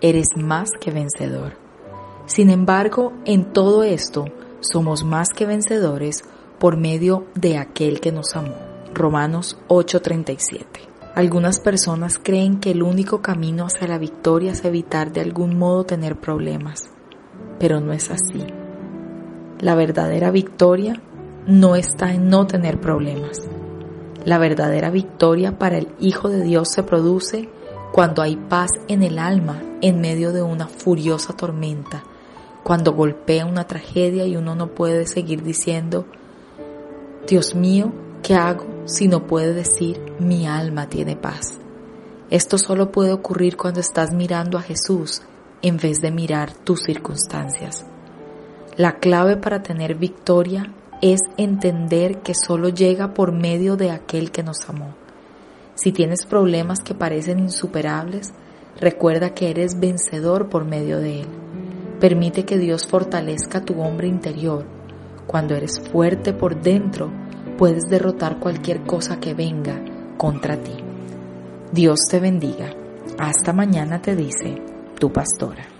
eres más que vencedor. Sin embargo, en todo esto somos más que vencedores por medio de aquel que nos amó. Romanos 8:37. Algunas personas creen que el único camino hacia la victoria es evitar de algún modo tener problemas, pero no es así. La verdadera victoria no está en no tener problemas. La verdadera victoria para el Hijo de Dios se produce cuando hay paz en el alma en medio de una furiosa tormenta, cuando golpea una tragedia y uno no puede seguir diciendo, Dios mío, ¿qué hago si no puede decir mi alma tiene paz? Esto solo puede ocurrir cuando estás mirando a Jesús en vez de mirar tus circunstancias. La clave para tener victoria es entender que solo llega por medio de aquel que nos amó. Si tienes problemas que parecen insuperables, recuerda que eres vencedor por medio de Él. Permite que Dios fortalezca tu hombre interior. Cuando eres fuerte por dentro, puedes derrotar cualquier cosa que venga contra ti. Dios te bendiga. Hasta mañana te dice tu pastora.